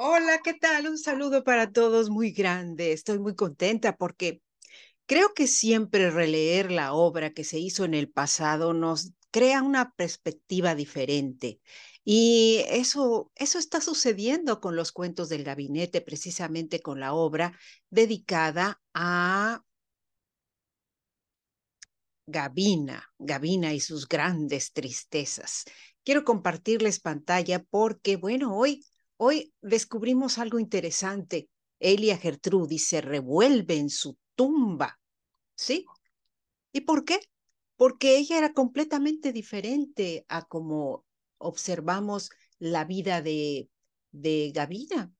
Hola, ¿qué tal? Un saludo para todos muy grande. Estoy muy contenta porque creo que siempre releer la obra que se hizo en el pasado nos crea una perspectiva diferente. Y eso, eso está sucediendo con los cuentos del gabinete, precisamente con la obra dedicada a Gabina, Gabina y sus grandes tristezas. Quiero compartirles pantalla porque, bueno, hoy Hoy descubrimos algo interesante. Elia Gertrudis se revuelve en su tumba. ¿Sí? ¿Y por qué? Porque ella era completamente diferente a como observamos la vida de, de Gavina.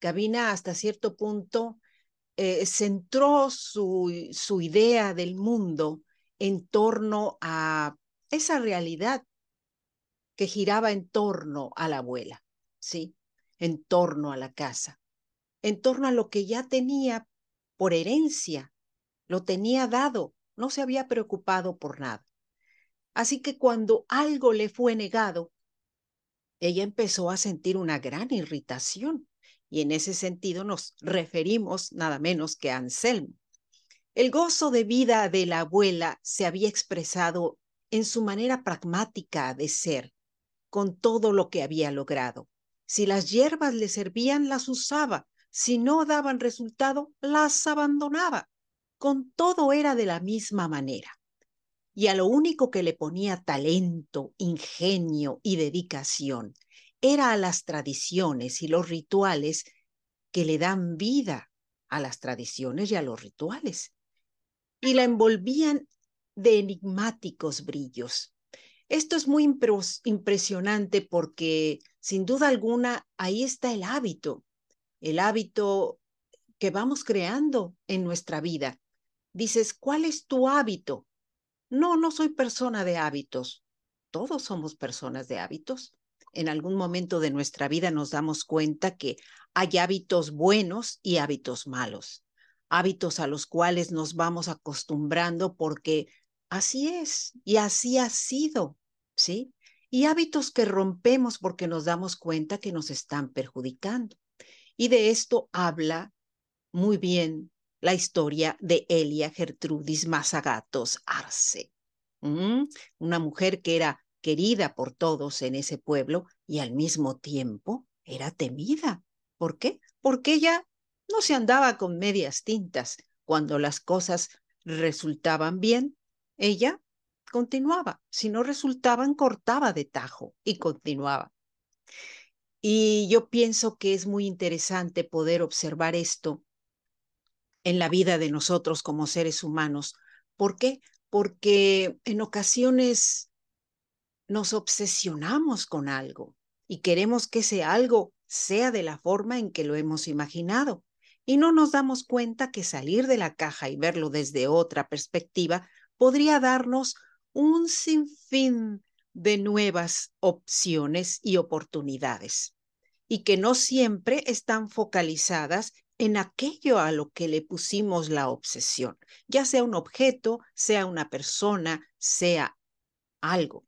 Gavina hasta cierto punto eh, centró su, su idea del mundo en torno a esa realidad que giraba en torno a la abuela, ¿sí? En torno a la casa, en torno a lo que ya tenía por herencia, lo tenía dado, no se había preocupado por nada. Así que cuando algo le fue negado, ella empezó a sentir una gran irritación y en ese sentido nos referimos nada menos que a Anselmo. El gozo de vida de la abuela se había expresado en su manera pragmática de ser, con todo lo que había logrado. Si las hierbas le servían, las usaba. Si no daban resultado, las abandonaba. Con todo era de la misma manera. Y a lo único que le ponía talento, ingenio y dedicación era a las tradiciones y los rituales que le dan vida a las tradiciones y a los rituales. Y la envolvían de enigmáticos brillos. Esto es muy impresionante porque sin duda alguna ahí está el hábito, el hábito que vamos creando en nuestra vida. Dices, ¿cuál es tu hábito? No, no soy persona de hábitos. Todos somos personas de hábitos. En algún momento de nuestra vida nos damos cuenta que hay hábitos buenos y hábitos malos. Hábitos a los cuales nos vamos acostumbrando porque así es y así ha sido ¿sí? Y hábitos que rompemos porque nos damos cuenta que nos están perjudicando. Y de esto habla muy bien la historia de Elia Gertrudis Mazagatos Arce, una mujer que era querida por todos en ese pueblo y al mismo tiempo era temida. ¿Por qué? Porque ella no se andaba con medias tintas. Cuando las cosas resultaban bien, ella continuaba. Si no resultaban, cortaba de tajo y continuaba. Y yo pienso que es muy interesante poder observar esto en la vida de nosotros como seres humanos. ¿Por qué? Porque en ocasiones nos obsesionamos con algo y queremos que ese algo sea de la forma en que lo hemos imaginado. Y no nos damos cuenta que salir de la caja y verlo desde otra perspectiva podría darnos un sinfín de nuevas opciones y oportunidades y que no siempre están focalizadas en aquello a lo que le pusimos la obsesión, ya sea un objeto, sea una persona, sea algo.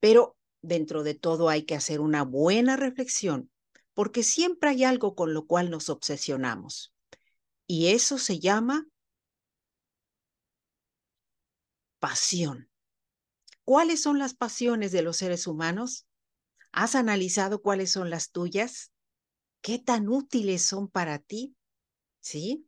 Pero dentro de todo hay que hacer una buena reflexión, porque siempre hay algo con lo cual nos obsesionamos. Y eso se llama pasión. ¿Cuáles son las pasiones de los seres humanos? ¿Has analizado cuáles son las tuyas? ¿Qué tan útiles son para ti? ¿Sí?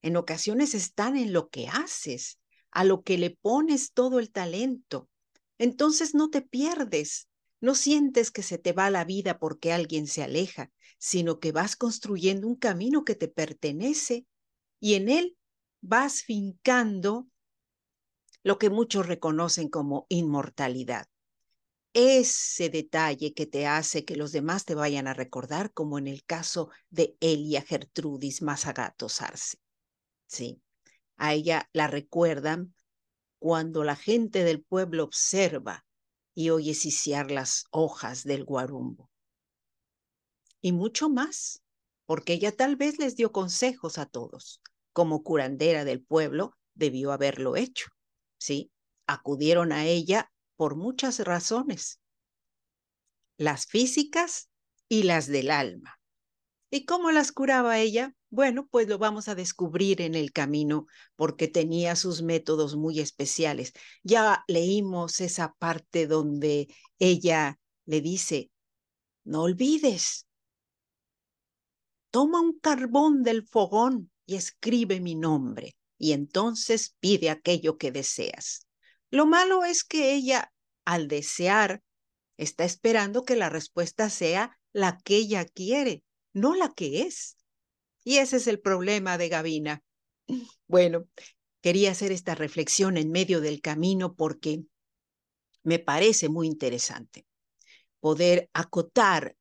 En ocasiones están en lo que haces, a lo que le pones todo el talento. Entonces no te pierdes, no sientes que se te va la vida porque alguien se aleja, sino que vas construyendo un camino que te pertenece y en él vas fincando lo que muchos reconocen como inmortalidad. Ese detalle que te hace que los demás te vayan a recordar, como en el caso de Elia Gertrudis Mazagatos Arce. Sí, a ella la recuerdan cuando la gente del pueblo observa y oye siciar las hojas del guarumbo. Y mucho más, porque ella tal vez les dio consejos a todos. Como curandera del pueblo, debió haberlo hecho. ¿Sí? Acudieron a ella por muchas razones, las físicas y las del alma. ¿Y cómo las curaba ella? Bueno, pues lo vamos a descubrir en el camino porque tenía sus métodos muy especiales. Ya leímos esa parte donde ella le dice, no olvides, toma un carbón del fogón y escribe mi nombre, y entonces pide aquello que deseas. Lo malo es que ella, al desear, está esperando que la respuesta sea la que ella quiere, no la que es. Y ese es el problema de Gavina. Bueno, quería hacer esta reflexión en medio del camino porque me parece muy interesante poder acotar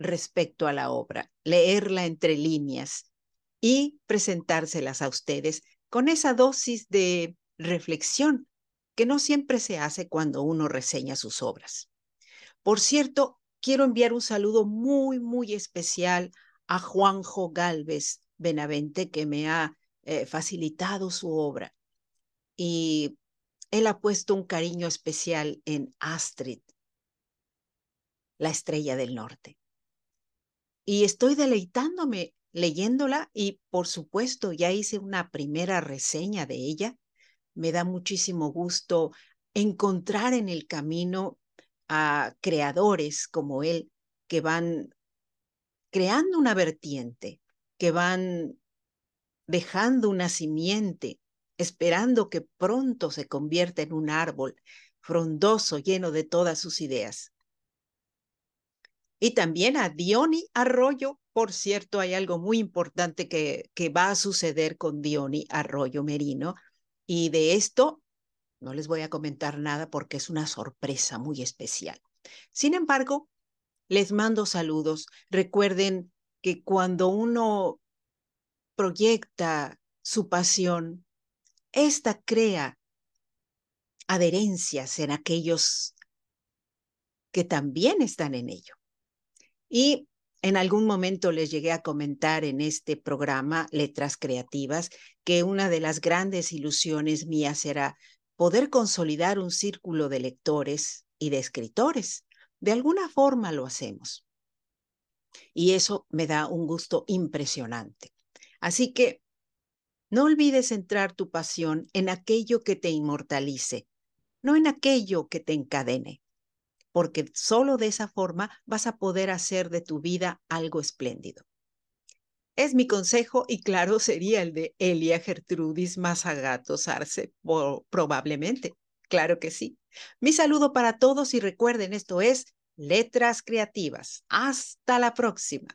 respecto a la obra, leerla entre líneas y presentárselas a ustedes con esa dosis de reflexión que no siempre se hace cuando uno reseña sus obras. Por cierto, quiero enviar un saludo muy, muy especial a Juanjo Galvez Benavente, que me ha eh, facilitado su obra. Y él ha puesto un cariño especial en Astrid, la estrella del norte. Y estoy deleitándome leyéndola y por supuesto ya hice una primera reseña de ella. Me da muchísimo gusto encontrar en el camino a creadores como él que van creando una vertiente, que van dejando una simiente, esperando que pronto se convierta en un árbol frondoso, lleno de todas sus ideas. Y también a Diony Arroyo, por cierto, hay algo muy importante que, va a suceder con Diony Arroyo Merino, y de esto no les voy a comentar nada porque es una sorpresa muy especial. Sin embargo, les mando saludos. Recuerden que cuando uno proyecta su pasión, esta crea adherencias en aquellos que también están en ello. Y en algún momento les llegué a comentar en este programa Letras Creativas que una de las grandes ilusiones mías será poder consolidar un círculo de lectores y de escritores. De alguna forma lo hacemos. Y eso me da un gusto impresionante. Así que no olvides centrar tu pasión en aquello que te inmortalice, no en aquello que te encadene, porque solo de esa forma vas a poder hacer de tu vida algo espléndido. Es mi consejo y claro sería el de Elia Gertrudis Mazagatos Arce, probablemente. Claro que sí. Mi saludo para todos y recuerden, esto es Letras Creativas. Hasta la próxima.